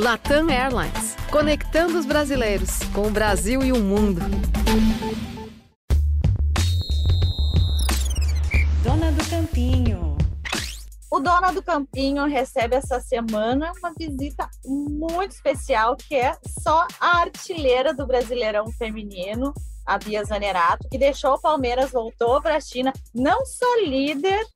Latam Airlines, conectando os brasileiros com o Brasil e o mundo. Dona do Campinho. O Dona do Campinho recebe essa semana uma visita muito especial, que é só a artilheira do Brasileirão Feminino, a Bia Zanerato, que deixou o Palmeiras, voltou para a China, não só líder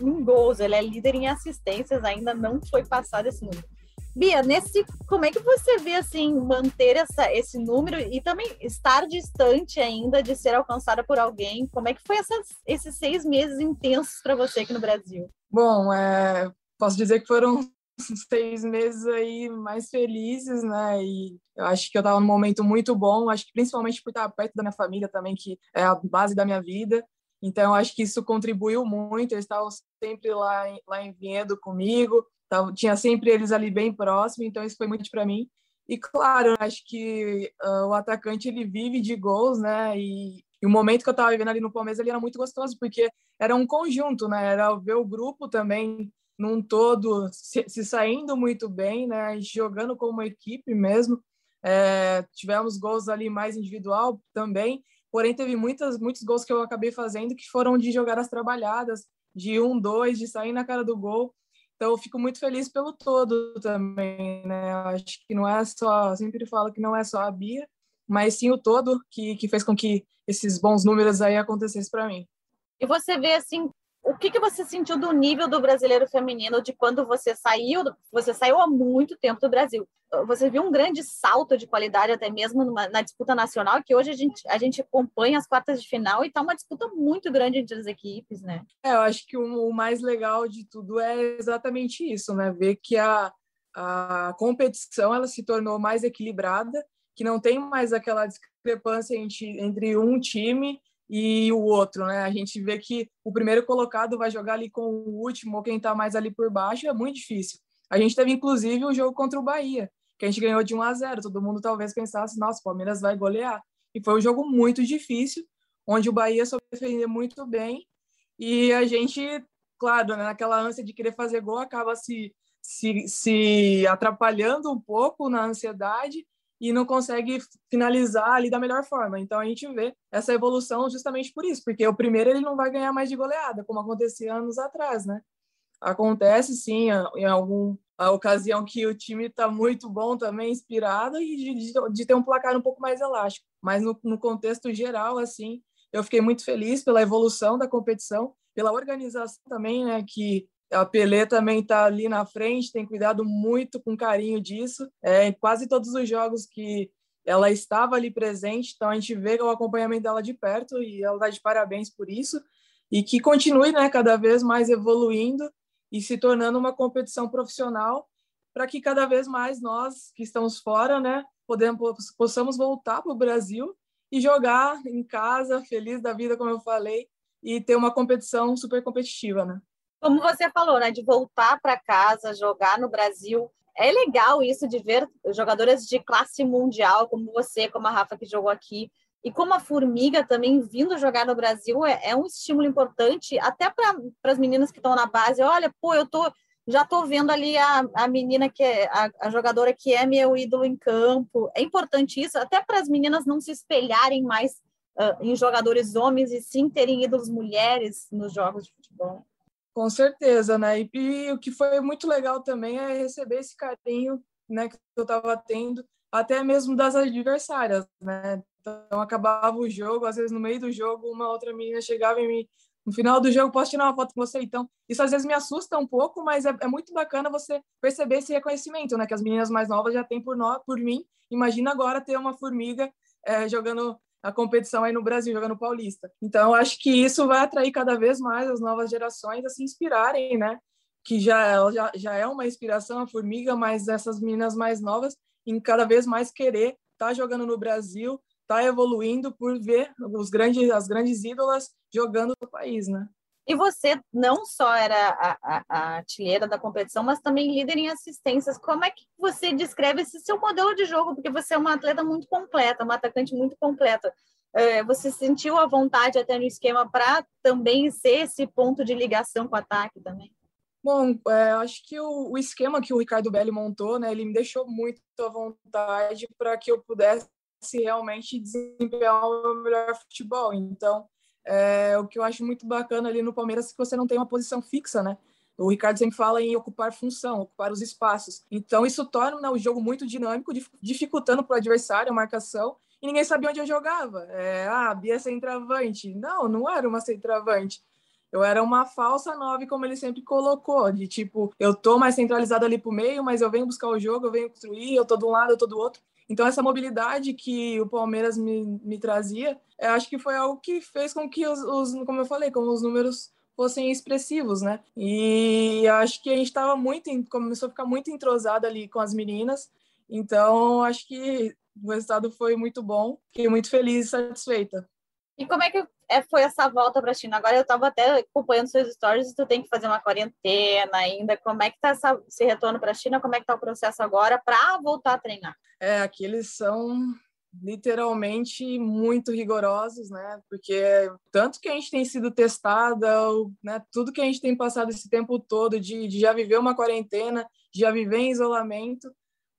em gols, ela é líder em assistências, ainda não foi passado esse número. Bia, nesse, como é que você vê assim manter essa, esse número e também estar distante ainda de ser alcançada por alguém? Como é que foi essas, esses seis meses intensos para você aqui no Brasil? Bom, é, posso dizer que foram seis meses aí mais felizes, né? E eu acho que eu estava num momento muito bom, acho que principalmente por estar perto da minha família também, que é a base da minha vida. Então, acho que isso contribuiu muito. Eles estavam sempre lá em, lá em Vinhedo comigo, então, tinha sempre eles ali bem próximo, então isso foi muito para mim. E claro, acho que uh, o atacante ele vive de gols, né? E, e o momento que eu estava vivendo ali no Palmeiras ele era muito gostoso, porque era um conjunto, né? Era ver o grupo também num todo se, se saindo muito bem, né? Jogando como equipe mesmo. É, tivemos gols ali mais individual também, porém teve muitas, muitos gols que eu acabei fazendo que foram de jogadas trabalhadas, de um, dois, de sair na cara do gol. Então, eu fico muito feliz pelo todo também, né? Acho que não é só, sempre falo que não é só a Bia, mas sim o todo que, que fez com que esses bons números aí acontecessem para mim. E você vê assim o que, que você sentiu do nível do brasileiro feminino de quando você saiu? Você saiu há muito tempo do Brasil. Você viu um grande salto de qualidade, até mesmo numa, na disputa nacional, que hoje a gente, a gente acompanha as quartas de final e está uma disputa muito grande entre as equipes, né? É, eu acho que o, o mais legal de tudo é exatamente isso, né? Ver que a, a competição ela se tornou mais equilibrada, que não tem mais aquela discrepância entre, entre um time e o outro, né? A gente vê que o primeiro colocado vai jogar ali com o último ou quem está mais ali por baixo é muito difícil. A gente teve inclusive o jogo contra o Bahia, que a gente ganhou de 1 a 0. Todo mundo talvez pensasse, nossa, o Palmeiras vai golear. E foi um jogo muito difícil, onde o Bahia soube defender muito bem e a gente, claro, né, naquela ânsia de querer fazer gol, acaba se, se, se atrapalhando um pouco na ansiedade e não consegue finalizar ali da melhor forma. Então a gente vê essa evolução justamente por isso, porque o primeiro ele não vai ganhar mais de goleada, como acontecia anos atrás, né? Acontece sim em algum ocasião que o time está muito bom também, inspirado, e de, de, de, ter um placar um pouco mais elástico. Mas no, no contexto geral, assim, eu fiquei muito feliz pela evolução da competição, pela organização também, né, que a Pelé também está ali na frente, tem cuidado muito com carinho disso. É, em quase todos os jogos que ela estava ali presente, então a gente vê o acompanhamento dela de perto e ela dá de parabéns por isso. E que continue né, cada vez mais evoluindo e se tornando uma competição profissional para que cada vez mais nós que estamos fora né, podemos, possamos voltar para o Brasil e jogar em casa, feliz da vida, como eu falei, e ter uma competição super competitiva. Né? Como você falou, né, de voltar para casa, jogar no Brasil. É legal isso de ver jogadoras de classe mundial, como você, como a Rafa que jogou aqui, e como a Formiga também vindo jogar no Brasil é, é um estímulo importante, até para as meninas que estão na base. Olha, pô, eu tô já tô vendo ali a, a menina que é a, a jogadora que é meu ídolo em campo. É importante isso, até para as meninas não se espelharem mais uh, em jogadores homens e sim terem ídolos mulheres nos jogos de futebol. Com certeza, né? E, e, o que foi muito legal também é receber esse carinho, né, que eu estava tendo, até mesmo das adversárias, né? Então acabava o jogo, às vezes no meio do jogo uma outra menina chegava e me no final do jogo posso tirar uma foto com você, então isso às vezes me assusta um pouco, mas é, é muito bacana você perceber esse reconhecimento, né, que as meninas mais novas já têm por nós, por mim. Imagina agora ter uma formiga é, jogando a competição aí no Brasil, jogando Paulista. Então, acho que isso vai atrair cada vez mais as novas gerações a se inspirarem, né? Que já, já, já é uma inspiração a Formiga, mas essas meninas mais novas em cada vez mais querer estar tá jogando no Brasil, tá evoluindo por ver os grandes, as grandes ídolas jogando no país, né? E você não só era a, a, a, artilheira da competição, mas também líder em assistências. Como é que você descreve esse seu modelo de jogo? Porque você é uma atleta muito completa, uma atacante muito completa. É, você sentiu a vontade até no esquema para também ser esse ponto de ligação com o ataque também? Bom, é, acho que o, o, esquema que o Ricardo Belli montou, né, ele me deixou muito à vontade para que eu pudesse realmente desempenhar o meu melhor futebol. Então, é, o que eu acho muito bacana ali no Palmeiras é que você não tem uma posição fixa, né? O Ricardo sempre fala em ocupar função, ocupar os espaços. Então, isso torna né, o jogo muito dinâmico, dificultando para o adversário a marcação. E ninguém sabia onde eu jogava. É, ah, Bia é centroavante. Não, não era uma centroavante. Eu era uma falsa nove, como ele sempre colocou, de tipo, eu tô mais centralizado ali pro meio, mas eu venho buscar o jogo, eu venho construir, eu tô de um lado, eu tô do outro. Então, essa mobilidade que o Palmeiras me, me trazia, acho que foi algo que fez com que os, os como eu falei, como os números fossem expressivos, né? E acho que a gente estava muito, começou a ficar muito entrosado ali com as meninas. Então, acho que o resultado foi muito bom. Fiquei muito feliz e satisfeita. E como é que é, foi essa volta para a China? Agora eu estava até acompanhando seus stories, tu tem que fazer uma quarentena ainda. Como é que está esse retorno para a China? Como é que está o processo agora para voltar a treinar? É, aqui eles são literalmente muito rigorosos, né? Porque tanto que a gente tem sido testada, né? Tudo que a gente tem passado esse tempo todo de, de já viver uma quarentena, já viver em isolamento,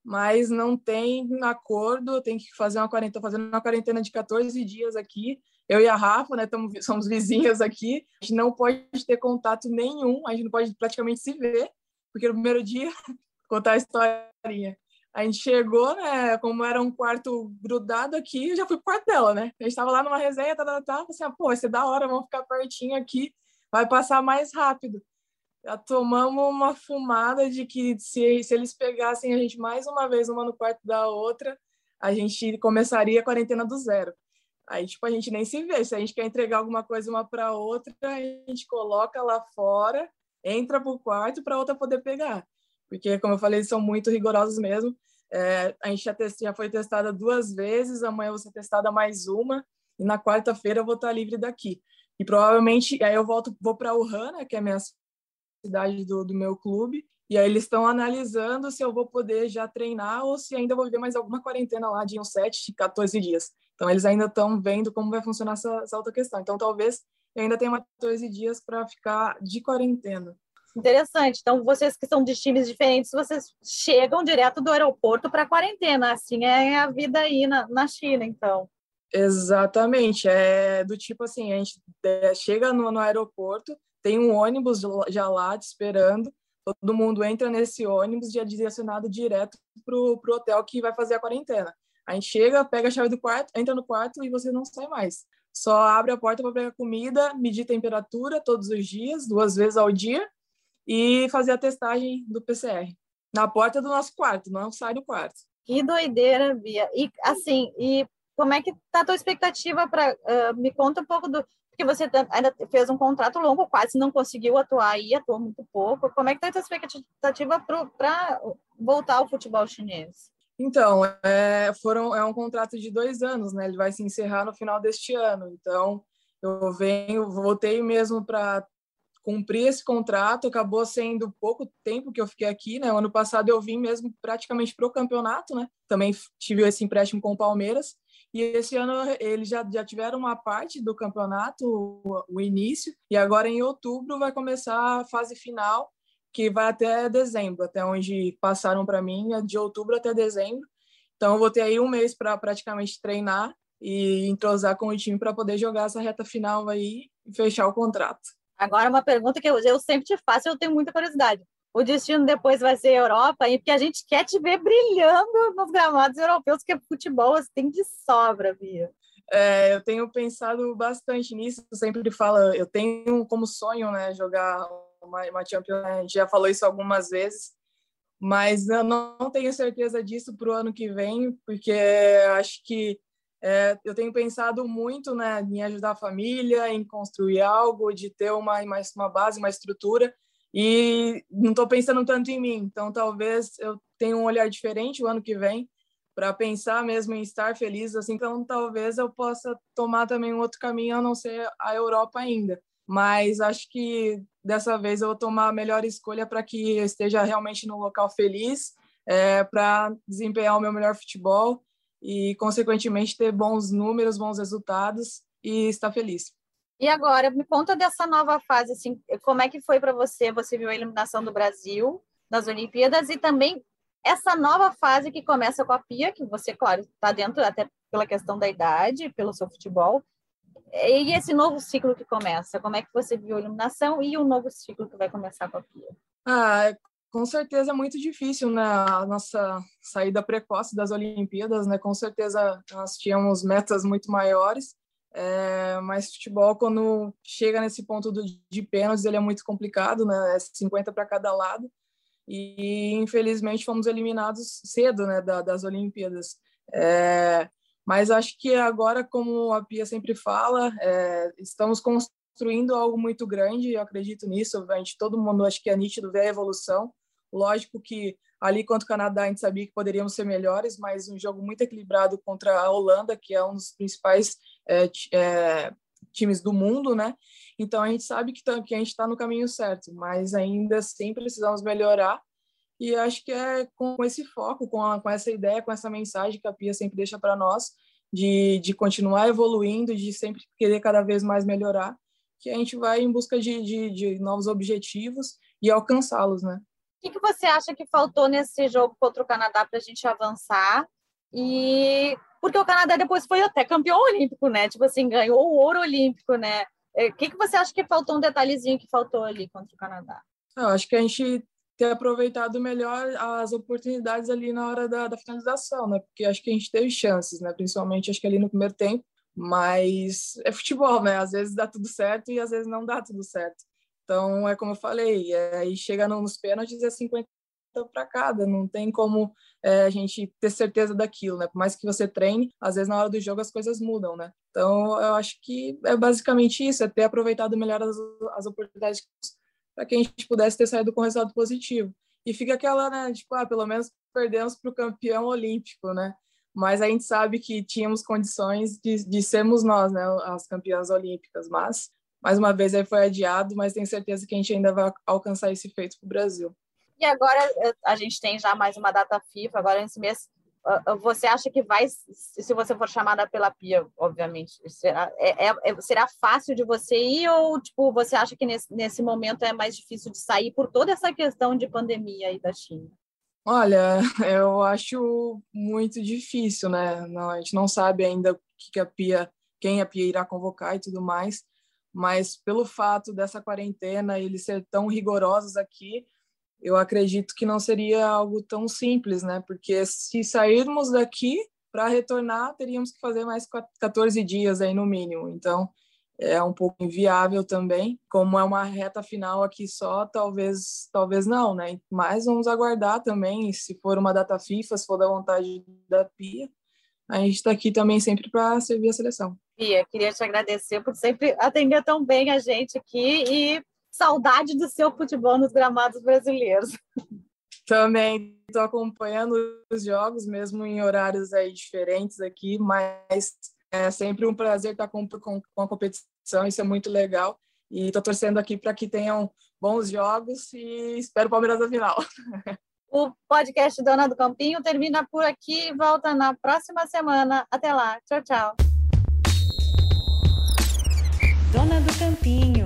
mas não tem acordo, tem que fazer uma quarentena, fazendo uma quarentena de 14 dias aqui eu e a Rafa, né, tamo, somos vizinhas aqui, a gente não pode ter contato nenhum, a gente não pode praticamente se ver, porque no primeiro dia, contar a historinha, a gente chegou, né, como era um quarto grudado aqui, eu já fui pro quarto dela, né, a gente tava lá numa resenha, tá, tá, tá, assim, ah, pô, vai ser da hora, vamos ficar pertinho aqui, vai passar mais rápido. Já tomamos uma fumada de que se, se eles pegassem a gente mais uma vez, uma no quarto da outra, a gente começaria a quarentena do zero. Aí, tipo, a gente nem se vê. Se a gente quer entregar alguma coisa uma para outra, a gente coloca lá fora, entra pro quarto para outra poder pegar. Porque, como eu falei, eles são muito rigorosos mesmo. É, a gente já, test, já foi testada duas vezes, amanhã eu vou ser testada mais uma, e na quarta-feira eu vou estar livre daqui. E provavelmente, aí eu volto, vou para Wuhan, né, que é a minha cidade do, do meu clube, e aí eles estão analisando se eu vou poder já treinar ou se ainda vou viver mais alguma quarentena lá de uns 7, 14 dias. Então, eles ainda estão vendo como vai funcionar essa, essa outra questão. Então, talvez eu ainda tenha 14 dias para ficar de quarentena. Interessante. Então, vocês que são de times diferentes, vocês chegam direto do aeroporto para a quarentena. Assim é a vida aí na, na China, então. Exatamente. É do tipo assim, a gente é, chega no, no aeroporto, tem um ônibus já lá te esperando, todo mundo entra nesse ônibus e é direcionado direto para o hotel que vai fazer a quarentena. A gente chega, pega a chave do quarto, entra no quarto e você não sai mais. Só abre a porta para pegar comida, medir temperatura todos os dias, duas vezes ao dia, e fazer a testagem do PCR. Na porta do nosso quarto, não sai do quarto. Que doideira, Bia. E assim, e como é que tá a tua expectativa para uh, me conta um pouco do porque você ainda fez um contrato longo, quase não conseguiu atuar aí, atuou muito pouco. Como é que tá a tua expectativa para voltar ao futebol chinês? Então, é, foram, é um contrato de dois anos, né? Ele vai se encerrar no final deste ano. Então, eu venho, voltei mesmo para cumprir esse contrato. Acabou sendo pouco tempo que eu fiquei aqui, né? O ano passado eu vim mesmo praticamente para o campeonato, né? Também tive esse empréstimo com o Palmeiras. E esse ano eles já, já tiveram uma parte do campeonato, o, o início, e agora em outubro vai começar a fase final que vai até dezembro, até onde passaram para mim, é de outubro até dezembro. Então, eu vou ter aí um mês para praticamente treinar e entrosar com o time para poder jogar essa reta final aí e fechar o contrato. Agora, uma pergunta que eu, eu sempre te faço, eu tenho muita curiosidade. O destino depois vai ser Europa, e porque a gente quer te ver brilhando nos gramados europeus, que futebol você tem de sobra, Bia. É, eu tenho pensado bastante nisso, sempre falo, eu tenho como sonho, né, jogar uma, uma Champions, a gente já falou isso algumas vezes, mas eu não tenho certeza disso para o ano que vem, porque acho que é, eu tenho pensado muito né, em ajudar a família, em construir algo, de ter uma, uma base, uma estrutura, e não estou pensando tanto em mim. Então, talvez eu tenha um olhar diferente o ano que vem para pensar mesmo em estar feliz. Assim, então, talvez eu possa tomar também um outro caminho, a não ser a Europa ainda mas acho que dessa vez eu vou tomar a melhor escolha para que eu esteja realmente no local feliz, é, para desempenhar o meu melhor futebol e, consequentemente, ter bons números, bons resultados e estar feliz. E agora, me conta dessa nova fase, assim, como é que foi para você? Você viu a eliminação do Brasil nas Olimpíadas e também essa nova fase que começa com a Pia, que você, claro, está dentro até pela questão da idade, pelo seu futebol, e esse novo ciclo que começa, como é que você viu a eliminação e o novo ciclo que vai começar com a Pia? Ah, com certeza é muito difícil, né? A nossa saída precoce das Olimpíadas, né? Com certeza nós tínhamos metas muito maiores, é, mas futebol, quando chega nesse ponto do, de pênaltis, ele é muito complicado, né? É 50 para cada lado. E infelizmente fomos eliminados cedo, né? Da, das Olimpíadas. É, mas acho que agora, como a Pia sempre fala, é, estamos construindo algo muito grande, eu acredito nisso. A gente, todo mundo acho que é nítido ver a evolução. Lógico que ali contra o Canadá a gente sabia que poderíamos ser melhores, mas um jogo muito equilibrado contra a Holanda, que é um dos principais é, é, times do mundo, né? Então a gente sabe que, que a gente está no caminho certo, mas ainda assim precisamos melhorar e acho que é com, esse foco, com, a, com essa ideia, com essa mensagem que a Pia sempre deixa para nós, de, de continuar evoluindo, de sempre querer cada vez mais melhorar, que a gente vai em busca de, de, de novos objetivos e alcançá-los, né? O que, que você acha que faltou nesse jogo contra o Canadá para a gente avançar? E porque o Canadá depois foi até campeão olímpico, né? Tipo assim, ganhou o ouro olímpico, né? O é, que, que você acha que faltou um detalhezinho que faltou ali contra o Canadá? Eu acho que a gente ter aproveitado melhor as oportunidades ali na hora da, da, finalização, né? Porque acho que a gente teve chances, né? Principalmente acho que ali no primeiro tempo, mas é futebol, né? Às vezes dá tudo certo e às vezes não dá tudo certo. Então é como eu falei, é, aí chega nos pênaltis é 50 para cada, não tem como é, a gente ter certeza daquilo, né? Por mais que você treine, às vezes na hora do jogo as coisas mudam, né? Então eu acho que é basicamente isso, é ter aproveitado melhor as, as oportunidades para que a gente pudesse ter saído com resultado positivo. E fica aquela, né, tipo, ah, pelo menos perdemos para o campeão olímpico, né? Mas a gente sabe que tínhamos condições de, de sermos nós, né, as campeãs olímpicas. Mas, mais uma vez, aí foi adiado, mas tenho certeza que a gente ainda vai alcançar esse feito para o Brasil. E agora eh, a gente tem já mais uma data FIFA, agora nesse mês ah, ah, você acha que vai, se você for chamada pela Pia, obviamente, será, é, é, é, será fácil de você ir ou tipo, você acha que nesse, nesse momento é mais difícil de sair por toda essa questão de pandemia aí da China? Olha, eu acho muito difícil, né? Não, a gente não sabe ainda o que a Pia, quem a Pia irá convocar e tudo mais, mas pelo fato dessa quarentena eles ser tão rigorosos aqui, eu acredito que não seria algo tão simples, né? Porque se sairmos daqui para retornar, teríamos que fazer mais 14 dias aí no mínimo. Então, é um pouco inviável também. Como é uma reta final aqui só, talvez, talvez não, né? Mas vamos aguardar também, se for uma data FIFA, se for da vontade da Pia, a gente está aqui também sempre para servir a seleção. Pia, queria te agradecer por sempre atender tão bem a gente aqui e saudade do seu futebol nos gramados brasileiros. Também estou acompanhando os jogos, mesmo em horários aí diferentes aqui, mas é sempre um prazer estar com, com, com a competição, isso é muito legal. E estou torcendo aqui para que tenham bons jogos e espero o Palmeiras na final. O podcast Dona do Campinho termina por aqui e volta na próxima semana. Até lá. Tchau, tchau. Dona do Campinho.